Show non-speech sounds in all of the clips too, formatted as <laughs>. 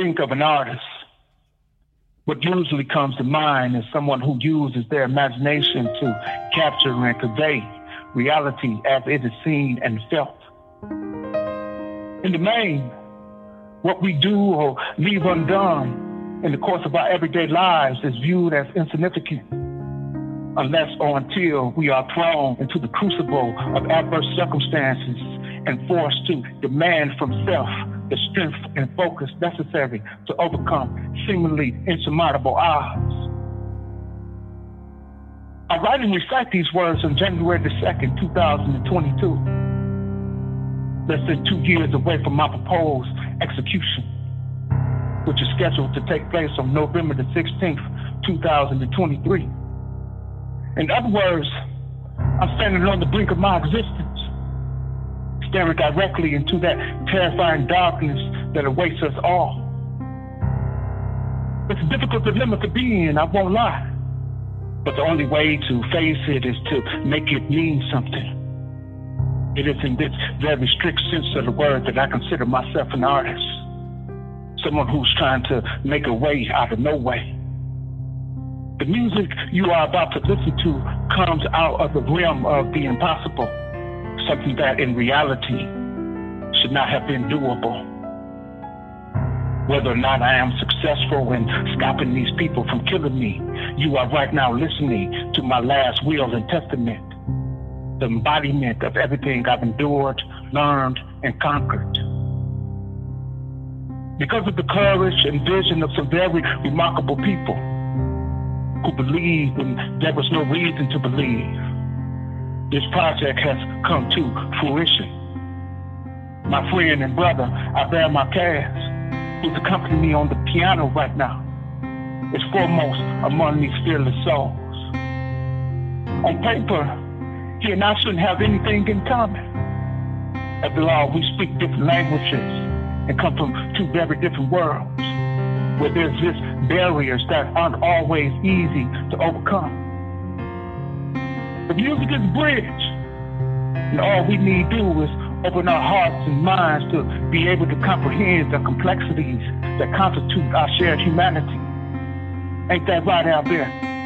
Think of an artist, what usually comes to mind is someone who uses their imagination to capture and convey reality as it is seen and felt. In the main, what we do or leave undone in the course of our everyday lives is viewed as insignificant unless or until we are thrown into the crucible of adverse circumstances and forced to demand from self the strength and focus necessary to overcome seemingly insurmountable odds. I write and recite these words on January the 2nd, 2022, less than two years away from my proposed execution, which is scheduled to take place on November the 16th, 2023. In other words, I'm standing on the brink of my existence, staring directly into that terrifying darkness that awaits us all. It's a difficult dilemma to be in, I won't lie. But the only way to face it is to make it mean something. It is in this very strict sense of the word that I consider myself an artist. Someone who's trying to make a way out of no way. The music you are about to listen to comes out of the realm of the impossible, something that in reality should not have been doable whether or not I am successful in stopping these people from killing me. You are right now listening to my last will and testament, the embodiment of everything I've endured, learned, and conquered. Because of the courage and vision of some very remarkable people who believed when there was no reason to believe, this project has come to fruition. My friend and brother, I bear my cast who's accompanying me on the piano right now, is foremost among these fearless souls. On paper, he and I shouldn't have anything in common. After all, we speak different languages and come from two very different worlds, where there's just barriers that aren't always easy to overcome. The music is bridge, and all we need to do is open our hearts and minds to be able to comprehend the complexities that constitute our shared humanity. Ain't that right out there?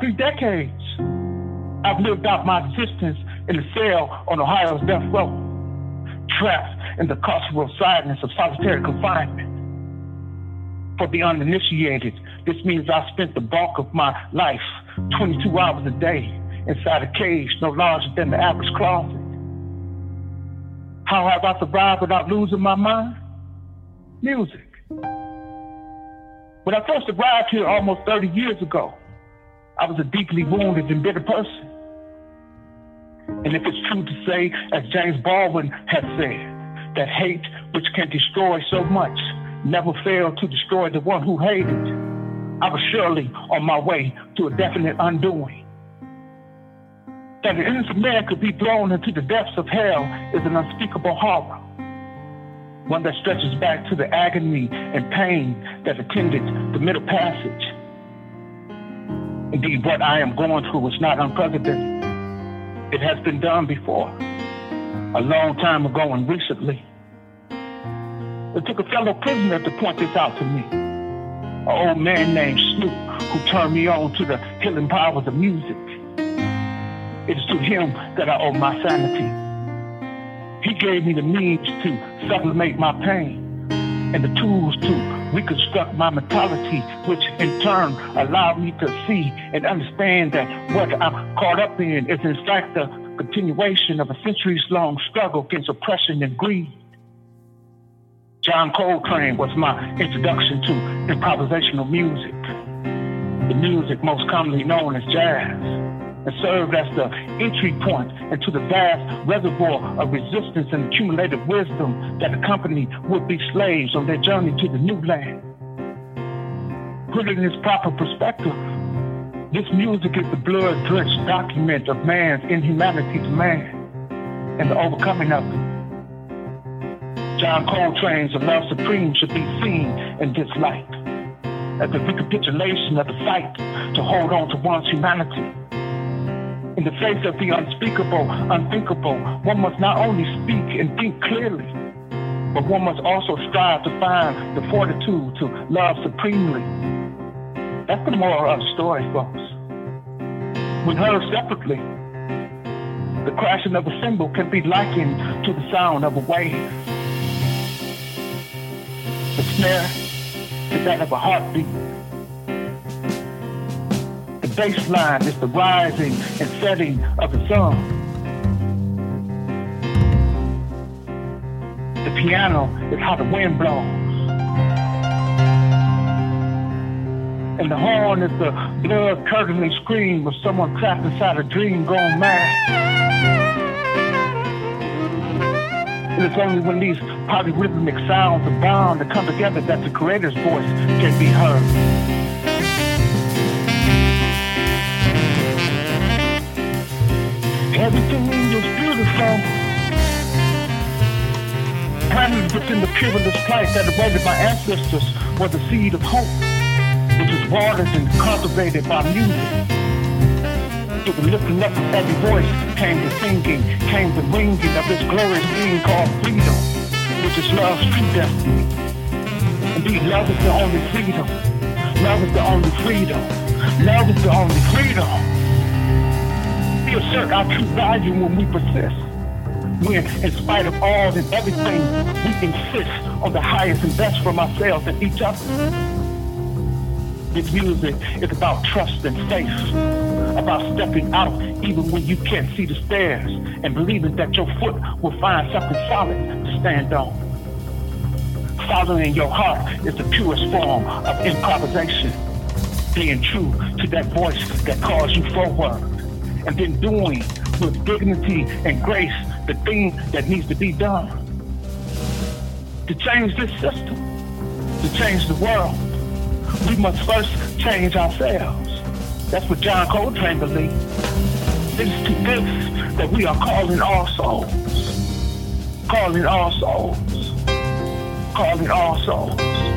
Three decades, I've lived out my existence in a cell on Ohio's death row, trapped in the carceral silence of solitary confinement. For the uninitiated, this means I spent the bulk of my life, 22 hours a day, inside a cage no larger than the average closet. How have I survived without losing my mind? Music. When I first arrived here almost 30 years ago, I was a deeply wounded and bitter person. And if it's true to say, as James Baldwin has said, that hate, which can destroy so much, never failed to destroy the one who hated, I was surely on my way to a definite undoing. That an innocent man could be thrown into the depths of hell is an unspeakable horror, one that stretches back to the agony and pain that attended the middle passage Indeed, what I am going through is not unprecedented. It has been done before, a long time ago and recently. It took a fellow prisoner to point this out to me. An old man named Snoop who turned me on to the healing powers of music. It is to him that I owe my sanity. He gave me the means to sublimate my pain and the tools to reconstruct my mentality, which in turn allowed me to see and understand that what I'm caught up in is in fact the continuation of a centuries long struggle against oppression and greed. John Coltrane was my introduction to improvisational music, the music most commonly known as jazz and served as the entry point into the vast reservoir of resistance and accumulated wisdom that accompanied would-be slaves on their journey to the new land. Put it in its proper perspective, this music is the blood-drenched document of man's inhumanity to man and the overcoming of it. John Coltrane's "The Love Supreme should be seen in this light as a recapitulation of the fight to hold on to one's humanity in the face of the unspeakable, unthinkable, one must not only speak and think clearly, but one must also strive to find the fortitude to love supremely. That's the moral of the story, folks. When heard separately, the crashing of a cymbal can be likened to the sound of a wave. The snare to that of a heartbeat baseline is the rising and setting of the sun. The piano is how the wind blows. And the horn is the blood curdling scream of someone trapped inside a dream gone mad. And it's only when these polyrhythmic sounds are bound to come together that the creator's voice can be heard. Within the peerless plight that awaited my ancestors was the seed of hope, which was watered and cultivated by music. Through the lifting up of every voice came the singing, came the ringing of this glorious thing called freedom, which is love's true destiny. Indeed, love is the only freedom. Love is the only freedom. Love is the only freedom We assert our true value when we persist. When, in spite of all and everything, we insist on the highest and best for ourselves and each other. This music is about trust and faith, about stepping out even when you can't see the stairs and believing that your foot will find something solid to stand on. Following your heart is the purest form of improvisation, being true to that voice that calls you forward and then doing with dignity and grace the thing that needs to be done. To change this system, to change the world, we must first change ourselves. That's what John Coltrane believed. It is to this that we are calling all souls. Calling all souls. Calling all souls.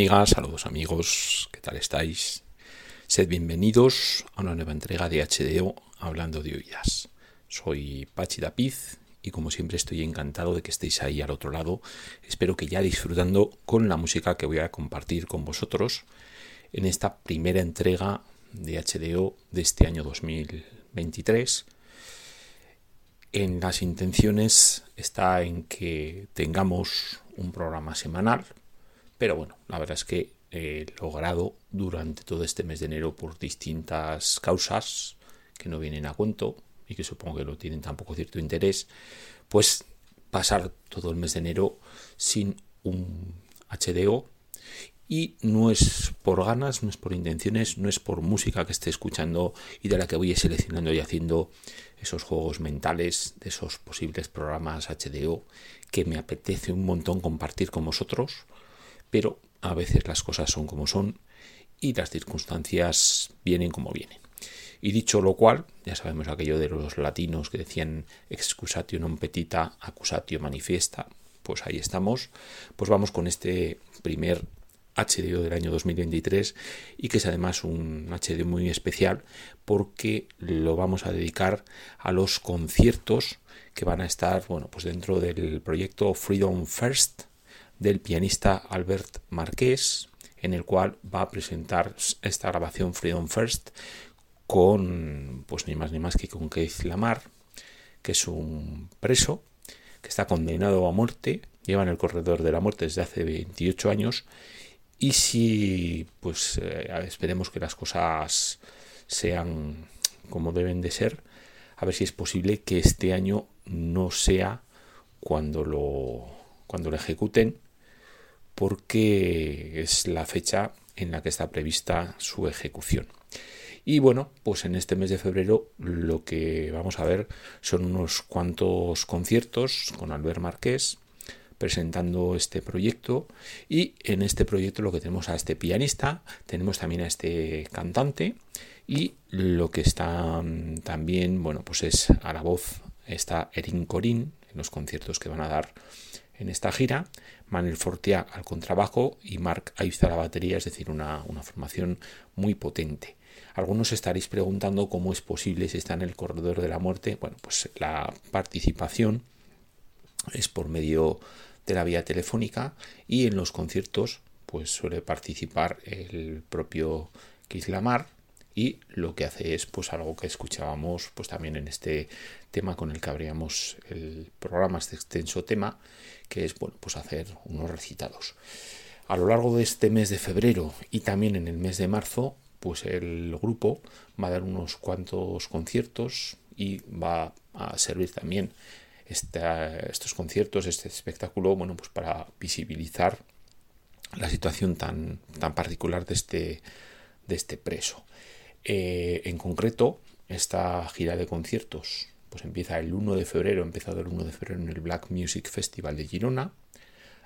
Amigas, saludos amigos, ¿qué tal estáis? Sed bienvenidos a una nueva entrega de HDO Hablando de Oídas. Soy Pachi Dapiz y como siempre estoy encantado de que estéis ahí al otro lado. Espero que ya disfrutando con la música que voy a compartir con vosotros en esta primera entrega de HDO de este año 2023. En las intenciones está en que tengamos un programa semanal, pero bueno, la verdad es que he logrado durante todo este mes de enero por distintas causas que no vienen a cuento y que supongo que no tienen tampoco cierto interés, pues pasar todo el mes de enero sin un HDO y no es por ganas, no es por intenciones, no es por música que esté escuchando y de la que voy seleccionando y haciendo esos juegos mentales de esos posibles programas HDO que me apetece un montón compartir con vosotros pero a veces las cosas son como son y las circunstancias vienen como vienen. Y dicho lo cual, ya sabemos aquello de los latinos que decían excusatio non petita, accusatio manifiesta, pues ahí estamos. Pues vamos con este primer HDO del año 2023 y que es además un HDO muy especial porque lo vamos a dedicar a los conciertos que van a estar bueno, pues dentro del proyecto Freedom First del pianista Albert Marqués, en el cual va a presentar esta grabación Freedom First con, pues ni más ni más que con Keith Lamar, que es un preso que está condenado a muerte, lleva en el corredor de la muerte desde hace 28 años y si pues eh, esperemos que las cosas sean como deben de ser, a ver si es posible que este año no sea cuando lo cuando lo ejecuten porque es la fecha en la que está prevista su ejecución. Y bueno, pues en este mes de febrero lo que vamos a ver son unos cuantos conciertos con Albert Marqués presentando este proyecto y en este proyecto lo que tenemos a este pianista, tenemos también a este cantante y lo que está mm, también, bueno, pues es a la voz está Erin Corín en los conciertos que van a dar en esta gira, Manuel Fortia al contrabajo y Mark Aiza a la batería, es decir, una, formación muy potente. Algunos estaréis preguntando cómo es posible si está en el corredor de la muerte. Bueno, pues la participación es por medio de la vía telefónica y en los conciertos pues suele participar el propio Keith Lamar y lo que hace es pues algo que escuchábamos pues también en este tema con el que abríamos el programa, este extenso tema, que es bueno, pues hacer unos recitados. A lo largo de este mes de febrero y también en el mes de marzo, pues el grupo va a dar unos cuantos conciertos y va a servir también estos conciertos, este espectáculo, bueno, pues para visibilizar la situación tan, tan particular de este, de este preso. Eh, en concreto, esta gira de conciertos pues empieza el 1 de febrero, empezado el 1 de febrero en el Black Music Festival de Girona.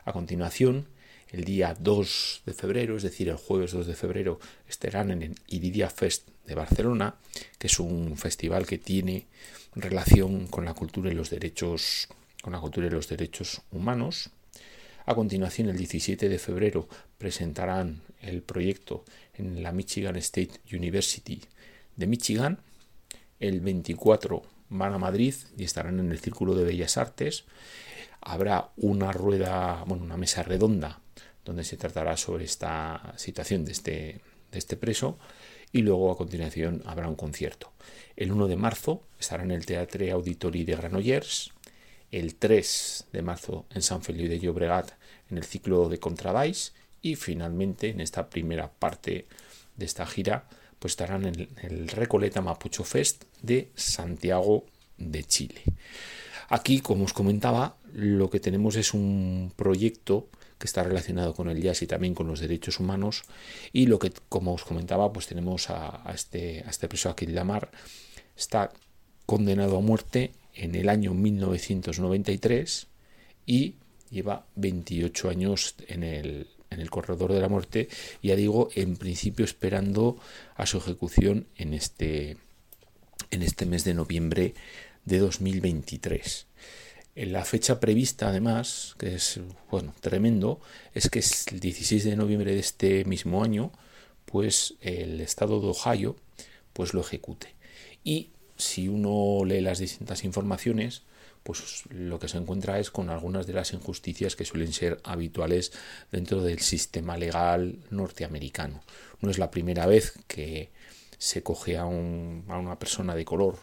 A continuación, el día 2 de febrero, es decir, el jueves 2 de febrero, estarán en el Iridia Fest de Barcelona, que es un festival que tiene relación con la cultura y los derechos, con la cultura y los derechos humanos. A continuación, el 17 de febrero, presentarán el proyecto en la Michigan State University de Michigan. El 24 van a Madrid y estarán en el Círculo de Bellas Artes. Habrá una rueda, bueno, una mesa redonda donde se tratará sobre esta situación de este, de este preso y luego a continuación habrá un concierto. El 1 de marzo estará en el Teatre Auditori de Granollers, el 3 de marzo en San Feliu de Llobregat en el ciclo de Contrabais y finalmente en esta primera parte de esta gira pues estarán en el Recoleta Mapucho Fest de Santiago de Chile. Aquí, como os comentaba, lo que tenemos es un proyecto que está relacionado con el jazz y también con los derechos humanos y lo que, como os comentaba, pues tenemos a, este, a este preso Lamar, está condenado a muerte en el año 1993 y lleva 28 años en el, en el corredor de la muerte, ya digo, en principio esperando a su ejecución en este, en este mes de noviembre de 2023. En la fecha prevista, además, que es bueno tremendo, es que es el 16 de noviembre de este mismo año, pues el estado de Ohio pues lo ejecute. Y si uno lee las distintas informaciones, pues lo que se encuentra es con algunas de las injusticias que suelen ser habituales dentro del sistema legal norteamericano. No es la primera vez que se coge a, una persona de color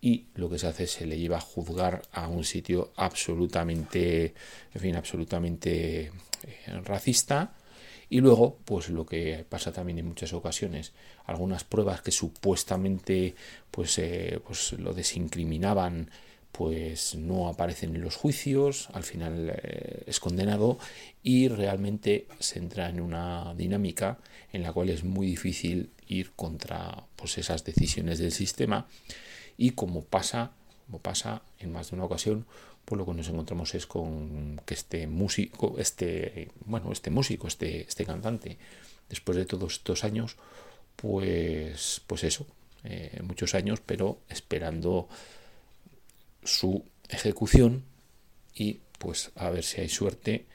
y lo que se hace es se le lleva a juzgar a un sitio absolutamente, en fin, absolutamente eh, racista. Y luego, pues lo que pasa también en muchas ocasiones, algunas pruebas que supuestamente pues, eh, pues lo desincriminaban, pues no aparecen en los juicios, al final eh, es condenado y realmente se entra en una dinámica en la cual es muy difícil ir contra pues, esas decisiones del sistema y como pasa, como pasa en más de una ocasión, pues lo que nos encontramos es con que este músico, este, bueno, este músico, este, este cantante, después de todos estos años, pues, pues eso, eh, muchos años, pero esperando su ejecución y pues a ver si hay suerte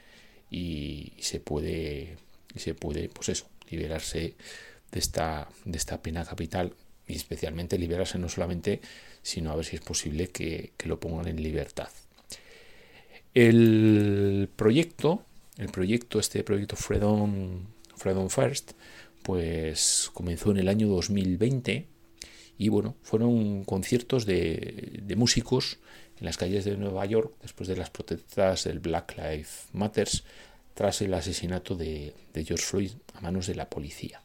y, se puede, y se puede, pues eso, liberarse de esta, de esta pena capital y especialmente liberarse no solamente, sino a ver si es posible que, lo pongan en libertad. El proyecto, el proyecto, este proyecto Fredon, Fredon First, pues comenzó en el año 2020 y bueno, fueron conciertos de, de músicos en las calles de Nueva York después de las protestas del Black Lives Matters tras el asesinato de, George Floyd a manos de la policía.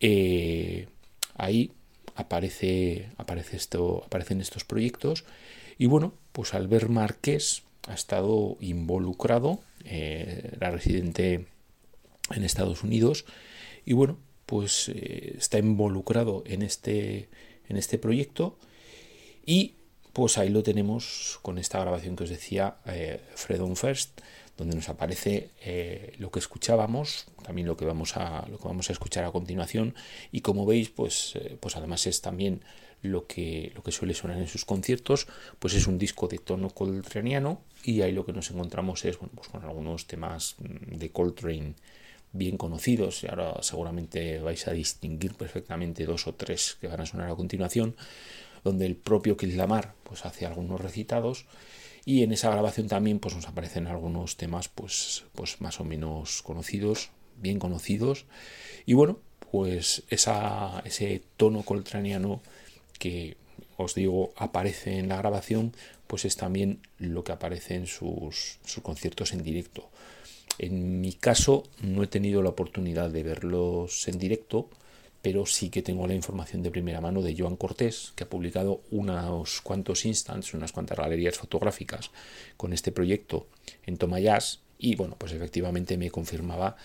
Eh, ahí aparece, aparece esto, aparecen estos proyectos y bueno, pues Albert Marqués ha estado involucrado, eh, era residente en Estados Unidos y bueno, pues eh, está involucrado en este, en este proyecto. Y pues ahí lo tenemos con esta grabación que os decía, eh, Fredon First, donde nos aparece eh, lo que escuchábamos, también lo que vamos a, lo que vamos a escuchar a continuación, y como veis, pues, eh, pues además es también lo que, lo que suele sonar en sus conciertos, pues es un disco de tono coltraneano, y ahí lo que nos encontramos es bueno, pues con algunos temas mm, de Coltrane bien conocidos, y ahora seguramente vais a distinguir perfectamente dos o tres que van a sonar a continuación, donde el propio Keith Lamar pues, hace algunos recitados y en esa grabación también pues, nos aparecen algunos temas pues, pues más o menos conocidos, bien conocidos y bueno, pues esa, ese tono coltraniano que os digo aparece en la grabación pues es también lo que aparece en sus, sus conciertos en directo. En mi caso no he tenido la oportunidad de verlos en directo, pero sí que tengo la información de primera mano de Joan Cortés, que ha publicado unos cuantos instants, unas cuantas galerías fotográficas con este proyecto en Tomayas, y bueno, pues efectivamente me confirmaba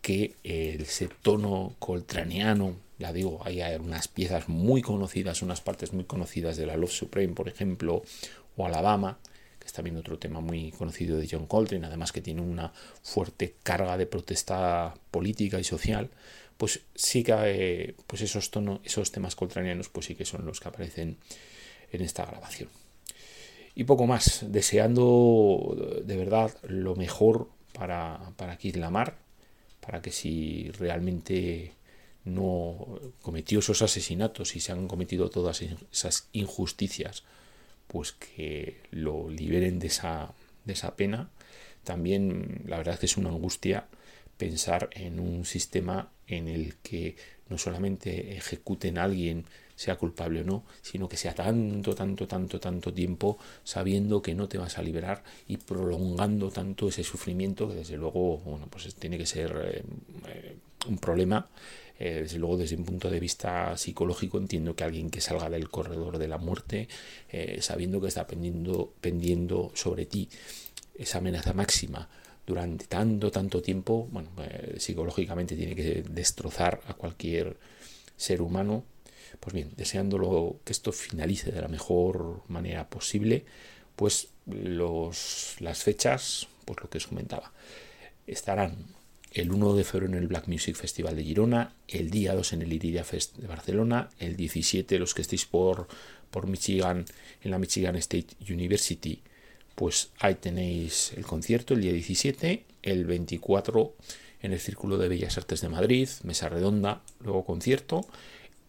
que ese tono coltraniano, ya digo, hay unas piezas muy conocidas, unas partes muy conocidas de la Love Supreme, por ejemplo, o Alabama, que es también otro tema muy conocido de John Coltrane, además que tiene una fuerte carga de protesta política y social, pues sí que eh, pues esos, tonos, esos temas coltranianos pues sí que son los que aparecen en esta grabación. Y poco más, deseando de verdad lo mejor para, para Keith Lamar, para que si realmente no cometió esos asesinatos y se han cometido todas esas injusticias, pues que lo liberen de esa, de esa pena. También la verdad es que es una angustia pensar en un sistema en el que no solamente ejecuten a alguien, sea culpable o no, sino que sea tanto, tanto, tanto, tanto tiempo sabiendo que no te vas a liberar y prolongando tanto ese sufrimiento que desde luego, bueno, pues tiene que ser eh, eh, un problema. Eh, desde luego, desde un punto de vista psicológico, entiendo que alguien que salga del corredor de la muerte, sabiendo que está pendiendo, pendiendo sobre ti esa amenaza máxima, durante tanto, tanto tiempo, bueno, eh, psicológicamente tiene que destrozar a cualquier ser humano. Pues bien, deseándolo que esto finalice de la mejor manera posible, pues los, las fechas, pues lo que os comentaba, estarán el 1 de febrero en el Black Music Festival de Girona, el día 2 en el Iridia Fest de Barcelona, el 17 los que estéis por, por Michigan, en la Michigan State University, pues ahí tenéis el concierto el día 17, el 24 en el Círculo de Bellas Artes de Madrid, mesa redonda, luego concierto.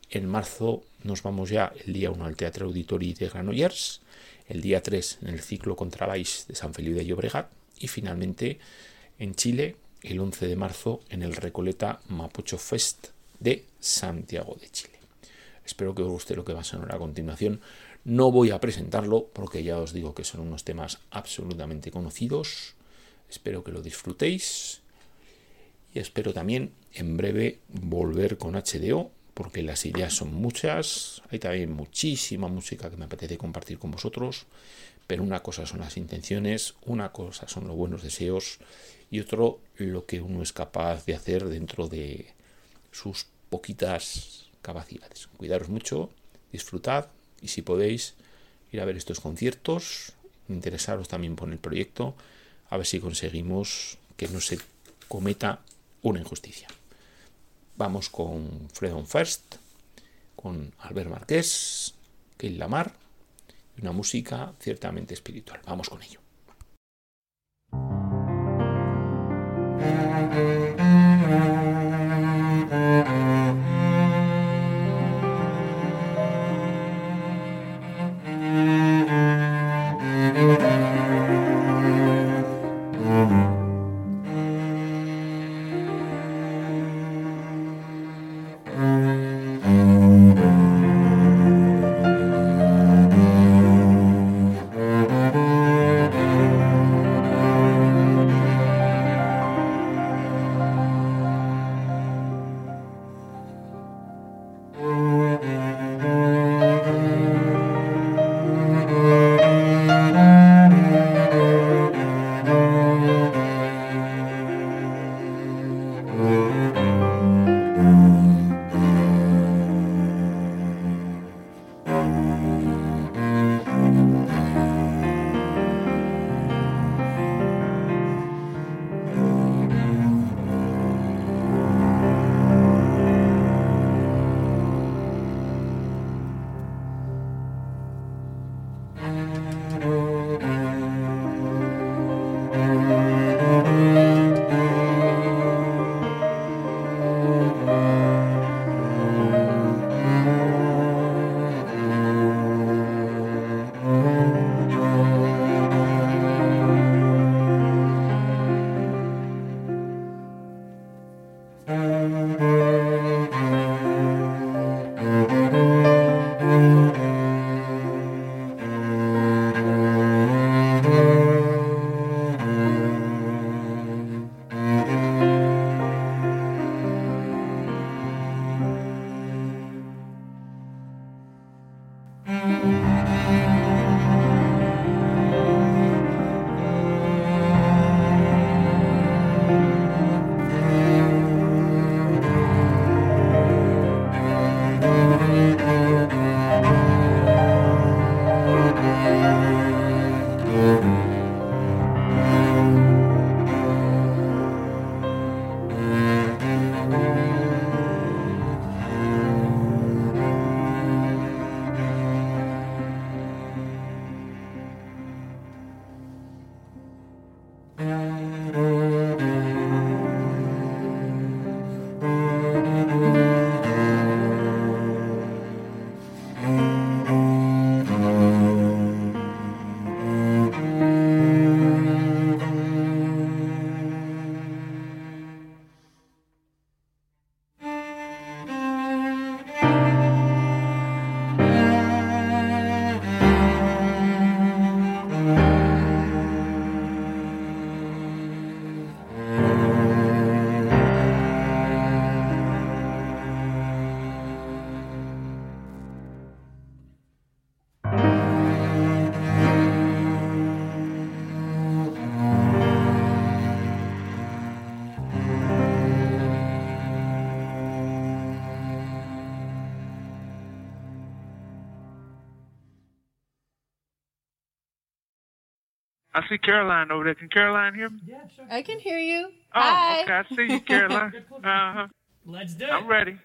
En marzo nos vamos ya el día 1 al Teatro Auditori de Granollers, el día 3 en el ciclo Contrabais de San Felipe de Llobregat y finalmente en Chile el 11 de marzo en el Recoleta Mapocho Fest de Santiago de Chile. Espero que os guste lo que va a sonar a continuación. No voy a presentarlo porque ya os digo que son unos temas absolutamente conocidos. Espero que lo disfrutéis y espero también en breve volver con HDO porque las ideas son muchas. Hay también muchísima música que me apetece compartir con vosotros. Pero una cosa son las intenciones, una cosa son los buenos deseos y otro lo que uno es capaz de hacer dentro de sus poquitas capacidades. Cuidaros mucho, disfrutad y si podéis ir a ver estos conciertos, interesaros también por el proyecto, a ver si conseguimos que no se cometa una injusticia. Vamos con Freedom First, con Albert Marqués, Keil Lamar una música ciertamente espiritual. Vamos con ello. I see Caroline over there. Can Caroline hear me? Yeah, sure. I can hear you. Oh, Hi. okay. I see you, Caroline. <laughs> Uh-huh. Let's do it. I'm ready.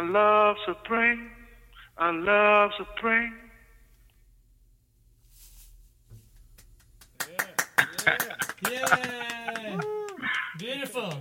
I love supreme, I love supreme. Yeah, yeah, yeah. <laughs> Beautiful.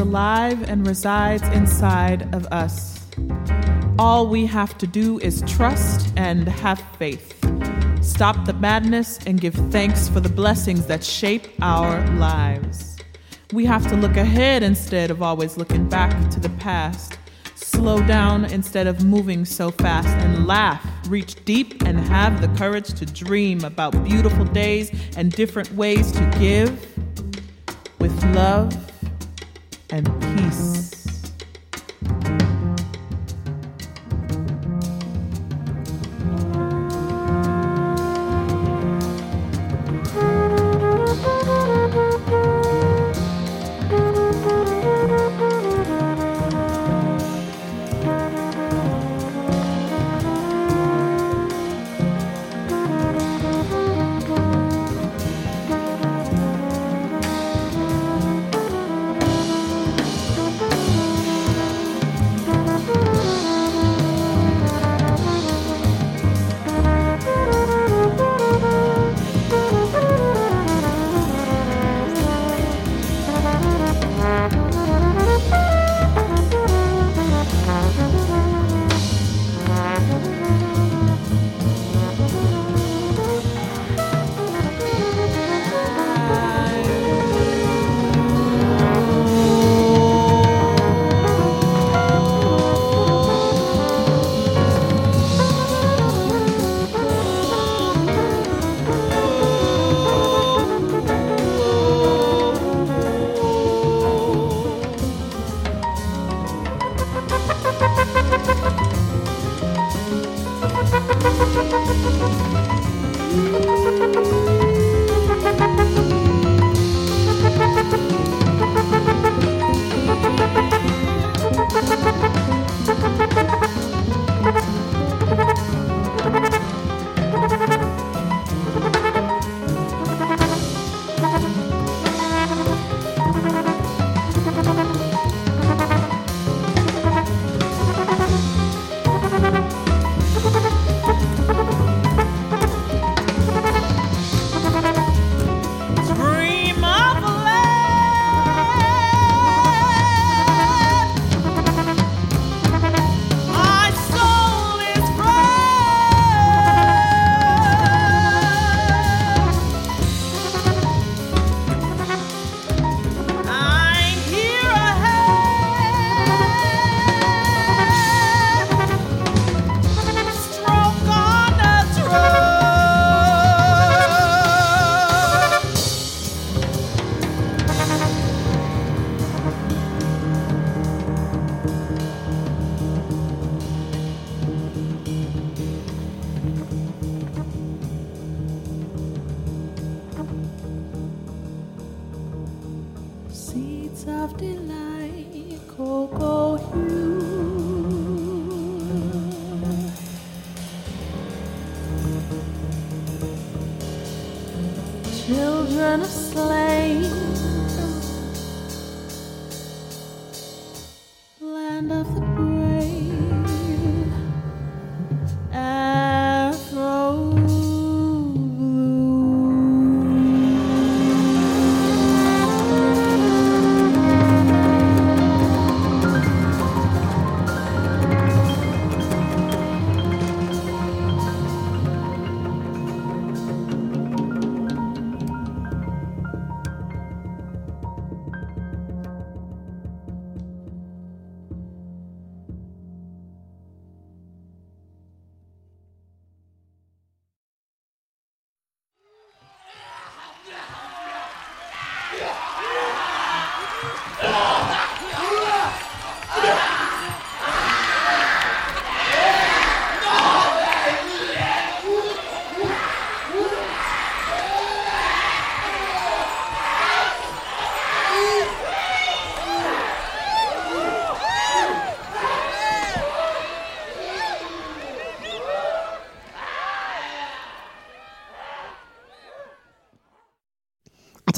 Alive and resides inside of us. All we have to do is trust and have faith. Stop the madness and give thanks for the blessings that shape our lives. We have to look ahead instead of always looking back to the past. Slow down instead of moving so fast and laugh. Reach deep and have the courage to dream about beautiful days and different ways to give with love and peace.